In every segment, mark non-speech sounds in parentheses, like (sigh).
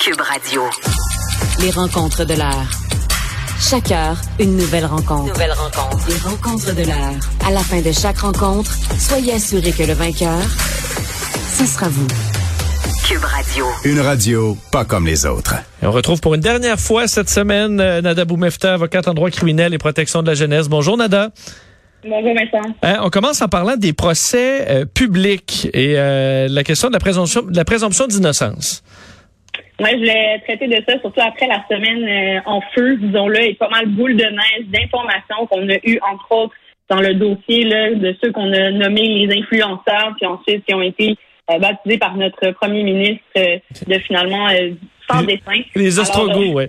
Cube Radio. Les rencontres de l'heure. Chaque heure, une nouvelle rencontre. Nouvelle rencontre. Les rencontres de l'heure. À la fin de chaque rencontre, soyez assurés que le vainqueur, ce sera vous. Cube Radio. Une radio pas comme les autres. Et on retrouve pour une dernière fois cette semaine euh, Nada Boumefta, avocate en droit criminel et protection de la jeunesse. Bonjour Nada. Bonjour Vincent. Hein, on commence en parlant des procès euh, publics et euh, la question de la présomption, de la présomption d'innocence. Moi, je voulais traiter de ça, surtout après la semaine euh, en feu, disons-le, et pas mal boule de neige d'informations qu'on a eues, entre autres, dans le dossier là, de ceux qu'on a nommés les influenceurs, puis ensuite qui ont été euh, baptisés par notre premier ministre euh, de finalement euh, sans dessin. Les euh, ouais.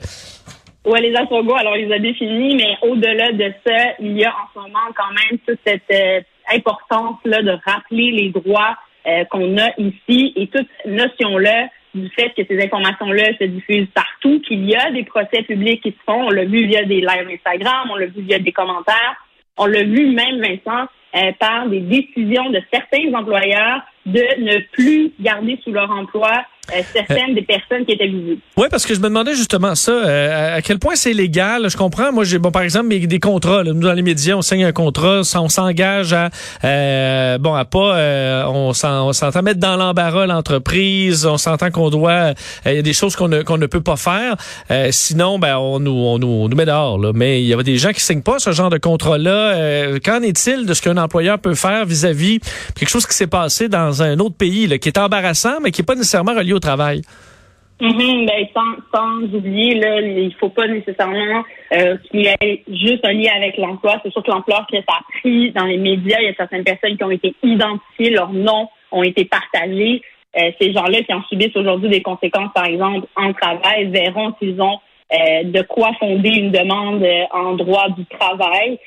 Ouais, les Ostrogoths, alors il les a définis, mais au-delà de ça, il y a en ce moment quand même toute cette euh, importance-là de rappeler les droits euh, qu'on a ici et toute notion-là du fait que ces informations-là se diffusent partout, qu'il y a des procès publics qui se font. On l'a vu via des lives Instagram, on l'a vu via des commentaires. On l'a vu même, Vincent, euh, par des décisions de certains employeurs de ne plus garder sous leur emploi euh, certaines des personnes qui étaient visées. Oui, parce que je me demandais justement ça, euh, à quel point c'est légal. Je comprends, moi, j'ai bon, par exemple, des contrats. là, nous, dans les médias, on signe un contrat, on s'engage à, euh, bon, à pas, euh, on s'en- on s'entend mettre dans l'embarras l'entreprise, on s'entend qu'on doit, euh, il y a des choses qu'on ne, qu'on ne peut pas faire. Sinon, ben, on nous, on nous, on nous met dehors. Là. Mais il y a des gens qui signent pas ce genre de contrat-là. Qu'en est-il de ce qu'un employeur peut faire vis-à-vis quelque chose qui s'est passé dans un autre pays, là, qui est embarrassant, mais qui est pas nécessairement relié au travail? Mhm, ben, sans, oublier, là, il faut pas nécessairement euh, qu'il y ait juste un lien avec l'emploi. C'est sûr que l'ampleur que ça a pris dans les médias, il y a certaines personnes qui ont été identifiées, leurs noms ont été partagés. Euh, ces gens-là qui en subissent aujourd'hui des conséquences, par exemple, en travail, verront s'ils ont euh, de quoi fonder une demande en droit du travail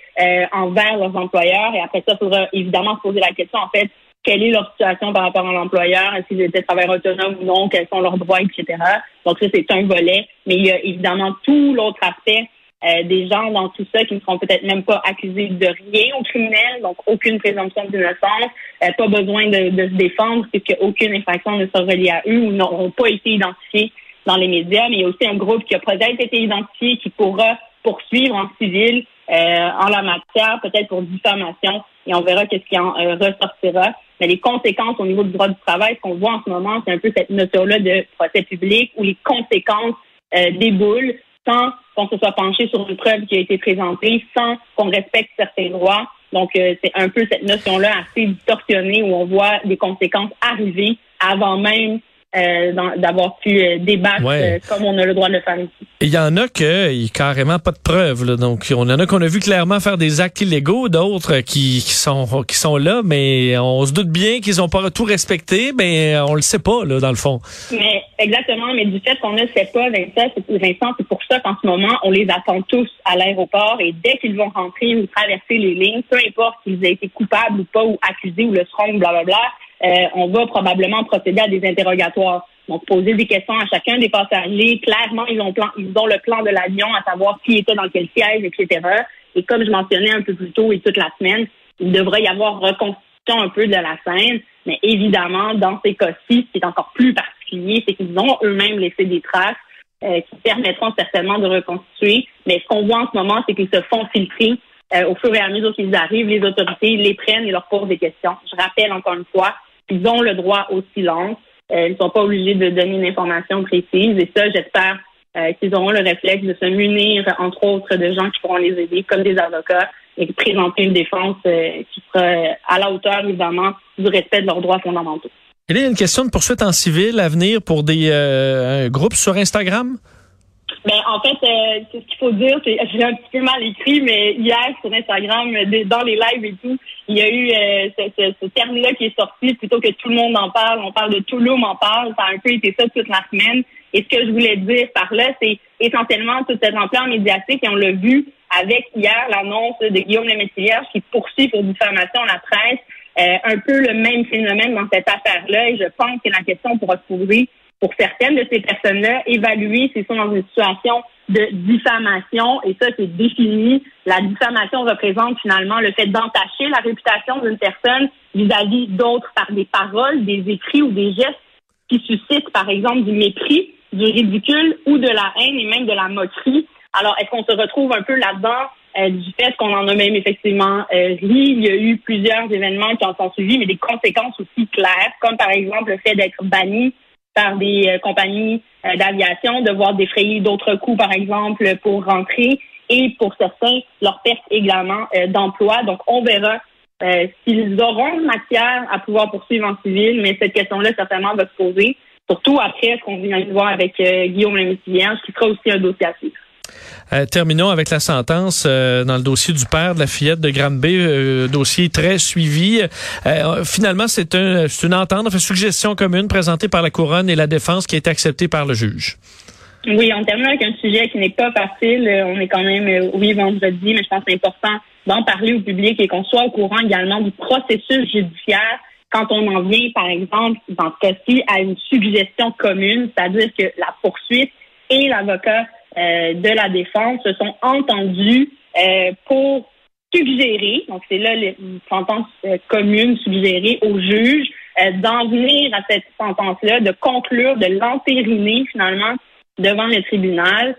envers leurs employeurs. Et après ça, il faudra évidemment se poser la question, en fait, quelle est leur situation par rapport à l'employeur, est-ce qu'ils étaient travailleurs autonomes ou non, quels sont leurs droits, etc. Donc ça, c'est un volet. Mais il y a évidemment tout l'autre aspect euh, des gens dans tout ça qui ne seront peut-être même pas accusés de rien au criminel, donc aucune présomption d'innocence, euh, pas besoin de, de se défendre puisque aucune infraction ne sera reliée à eux ou n'auront pas été identifiés dans les médias. Mais il y a aussi un groupe qui a peut-être été identifié qui pourra poursuivre en civil euh, en la matière, peut-être pour diffamation, et on verra qu'est-ce qui en euh, ressortira. Mais les conséquences au niveau du droit du travail, ce qu'on voit en ce moment, c'est un peu cette notion-là de procès public où les conséquences euh, déboulent sans qu'on se soit penché sur une preuve qui a été présentée, sans qu'on respecte certains droits. Donc, euh, c'est un peu cette notion-là assez distorsionnée où on voit des conséquences arriver avant même euh, d'avoir pu euh, débattre Ouais. euh, comme on a le droit de le faire ici. Il y en a que il carrément pas de preuves. Là. Donc, on en a qu'on a vu clairement faire des actes illégaux, d'autres qui, qui sont qui sont là, mais on se doute bien qu'ils ont pas tout respecté, mais on le sait pas là dans le fond. Mais exactement, mais du fait qu'on ne sait pas, Vincent, c'est pour ça qu'en ce moment, on les attend tous à l'aéroport et dès qu'ils vont rentrer ou traverser les lignes, peu importe s'ils aient été coupables ou pas, ou accusés ou le seront, blablabla, euh, on va probablement procéder à des interrogatoires. Donc, poser des questions à chacun des passagers. Clairement, ils ont, plan, le plan de l'avion, à savoir qui était dans quel siège, etc. Et comme je mentionnais un peu plus tôt et toute la semaine, il devrait y avoir reconstitution un peu de la scène. Mais évidemment, dans ces cas-ci, ce qui est encore plus particulier, c'est qu'ils ont eux-mêmes laissé des traces euh, qui permettront certainement de reconstituer. Mais ce qu'on voit en ce moment, c'est qu'ils se font filtrer euh, au fur et à mesure qu'ils arrivent. Les autorités les prennent et leur posent des questions. Je rappelle encore une fois, ils ont le droit au silence. Euh, ils ne sont pas obligés de donner une information précise. Et ça, j'espère euh, qu'ils auront le réflexe de se munir, entre autres, de gens qui pourront les aider, comme des avocats, et présenter une défense euh, qui sera à la hauteur, évidemment, du respect de leurs droits fondamentaux. Il y a une question de poursuite en civil à venir pour des euh, un groupe sur Instagram? Ben, en fait, euh, ce qu'il faut dire, c'est (laughs) j'ai un petit peu mal écrit, mais hier sur Instagram, dans les lives et tout, il y a eu euh, ce, ce, terme-là qui est sorti plutôt que tout le monde en parle. On parle de tout monde en parle. Ça a un peu été ça toute la semaine. Et ce que je voulais dire par là, c'est essentiellement toute cette ampleur médiatique, et on l'a vu avec hier l'annonce de Guillaume Lemaitre qui poursuit pour diffamation la presse. Euh, un peu le même phénomène dans cette affaire-là. Et je pense que la question pourra se poser pour certaines de ces personnes-là, évaluer s'ils sont dans une situation de diffamation. Et ça, c'est défini. La diffamation représente finalement le fait d'entacher la réputation d'une personne vis-à-vis d'autres par des paroles, des écrits ou des gestes qui suscitent, par exemple, du mépris, du ridicule ou de la haine et même de la moquerie. Alors, est-ce qu'on se retrouve un peu là-dedans euh, du fait qu'on en a même effectivement euh, ri? Il y a eu plusieurs événements qui en sont suivis, mais des conséquences aussi claires, comme par exemple le fait d'être banni par des euh, compagnies d'aviation, de voir défrayer d'autres coûts, par exemple, pour rentrer, et pour certains, leur perte également d'emploi. Donc, on verra s'ils auront matière à pouvoir poursuivre en civil, mais cette question-là, certainement, va se poser. Surtout après ce qu'on vient de voir avec Guillaume Lemaitre qui sera aussi un dossier à suivre. Euh, terminons avec la sentence euh, dans le dossier du père de la fillette de Granby, euh, dossier très suivi. finalement, c'est un, une entente, une suggestion commune présentée par la couronne et la défense qui a été acceptée par le juge. Oui, on termine avec un sujet qui n'est pas facile. On est quand même, oui, vendredi, mais je pense que c'est important d'en parler au public et qu'on soit au courant également du processus judiciaire quand on en vient, par exemple, dans ce cas-ci, à une suggestion commune, c'est-à-dire que la poursuite et l'avocat euh, de la défense se sont entendus euh, pour suggérer, donc c'est là une sentence euh, commune suggérée au juge d'en venir à cette sentence-là, de conclure, de l'entériner finalement devant le tribunal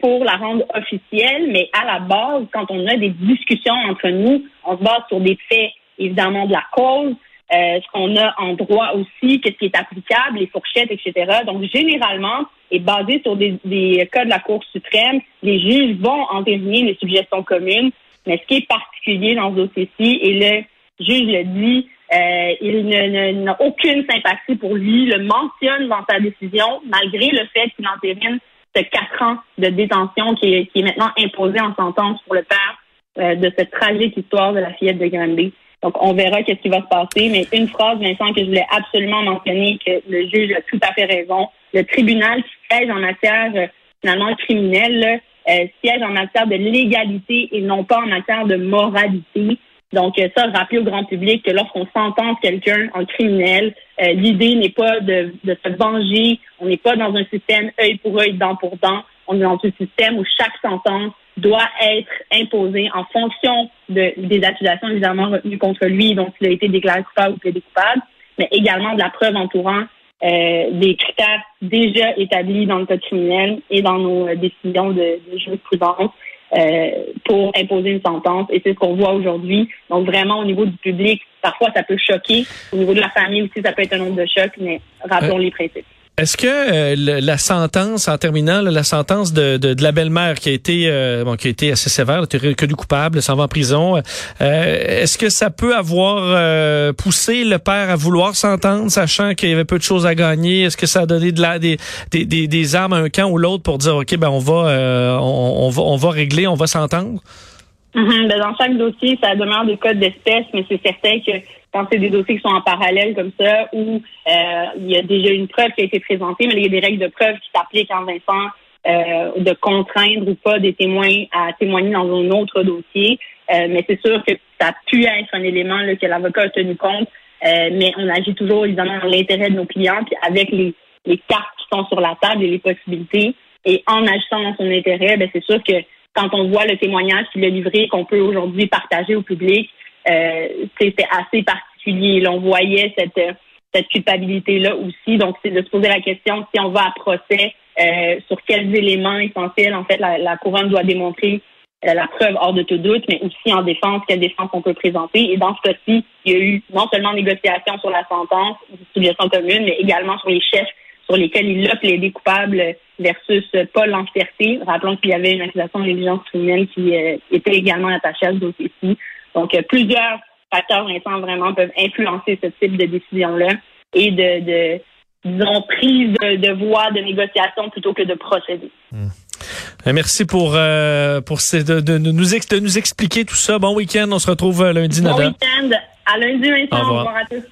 pour la rendre officielle, mais à la base, quand on a des discussions entre nous, on se base sur des faits, évidemment, de la cause, ce qu'on a en droit aussi, qu'est-ce qui est applicable, les fourchettes, etc. Donc, généralement, et basé sur des, des, cas de la Cour suprême, les juges vont entériner les suggestions communes. Mais ce qui est particulier dans ce dossier-ci, et le juge le dit, euh, il n'a aucune sympathie pour lui, le mentionne dans sa décision, malgré le fait qu'il entérine ce quatre ans de détention qui est, qui est maintenant imposé en sentence pour le père euh, de cette tragique histoire de la fillette de Granby. Donc, on verra qu'est-ce qui va se passer. Mais une phrase, Vincent, que je voulais absolument mentionner, que le juge a tout à fait raison. Le tribunal siège en matière, euh, finalement, criminelle, euh, siège en matière de légalité et non pas en matière de moralité. Donc, euh, ça, rappeler au grand public que lorsqu'on sentence quelqu'un en criminel, l'idée n'est pas de, de se venger. On n'est pas dans un système œil pour œil, dent pour dent. On est dans un système où chaque sentence doit être imposé en fonction de, des accusations évidemment retenues contre lui, dont il a été déclaré coupable ou plaidé coupable, mais également de la preuve entourant euh, des critères déjà établis dans le code criminel et dans nos euh, décisions de, de jurisprudence euh, pour imposer une sentence. Et c'est ce qu'on voit aujourd'hui. Donc vraiment au niveau du public, parfois ça peut choquer. Au niveau de la famille aussi, ça peut être un nombre de chocs, mais rappelons les principes. Est-ce que euh, la sentence, en terminant, la sentence de, de, de la belle-mère qui a été euh, bon, qui a été assez sévère, qui a du coupable, s'en va en prison, euh, est-ce que ça peut avoir poussé le père à vouloir s'entendre, sachant qu'il y avait peu de choses à gagner? Est-ce que ça a donné de la, des, des, des, armes à un camp ou l'autre pour dire OK, ben on va on, on, va on va régler, on va s'entendre? Mm-hmm. Ben, dans chaque dossier, ça demeure des codes d'espèce, mais c'est certain que quand c'est des dossiers qui sont en parallèle comme ça, où euh, il y a déjà une preuve qui a été présentée, mais il y a des règles de preuve qui s'appliquent en Vincent euh, de contraindre ou pas des témoins à témoigner dans un autre dossier. Euh, mais c'est sûr que ça a pu être un élément là, que l'avocat a tenu compte, mais on agit toujours évidemment dans l'intérêt de nos clients, puis avec les, les cartes qui sont sur la table et les possibilités. Et en agissant dans son intérêt, ben c'est sûr que quand on voit le témoignage qu'il a livré, qu'on peut aujourd'hui partager au public, euh, c'était assez particulier. On voyait cette, cette culpabilité-là aussi. Donc, c'est de se poser la question si on va à procès, euh, sur quels éléments essentiels, en fait, la, la couronne doit démontrer euh, la preuve hors de tout doute, mais aussi en défense, quelle défense on peut présenter. Et dans ce cas-ci, il y a eu non seulement négociation sur la sentence, suggestion commune, mais également sur les chefs sur lesquels il a plaidé coupable versus Paul Lancerté. Rappelons qu'il y avait une accusation de criminelle qui était également attachée à ce dossier-ci. Donc, euh, plusieurs facteurs Vincent, vraiment peuvent influencer ce type de décision-là et de, de disons, prise de, voie de négociation plutôt que de procéder. Hmm. Euh, Merci pour, euh, pour ces- de, de- de nous ex- de nous expliquer tout ça. Bon week-end. On se retrouve lundi, Bon week-end. À lundi, Vincent. Au Au revoir. revoir à tous.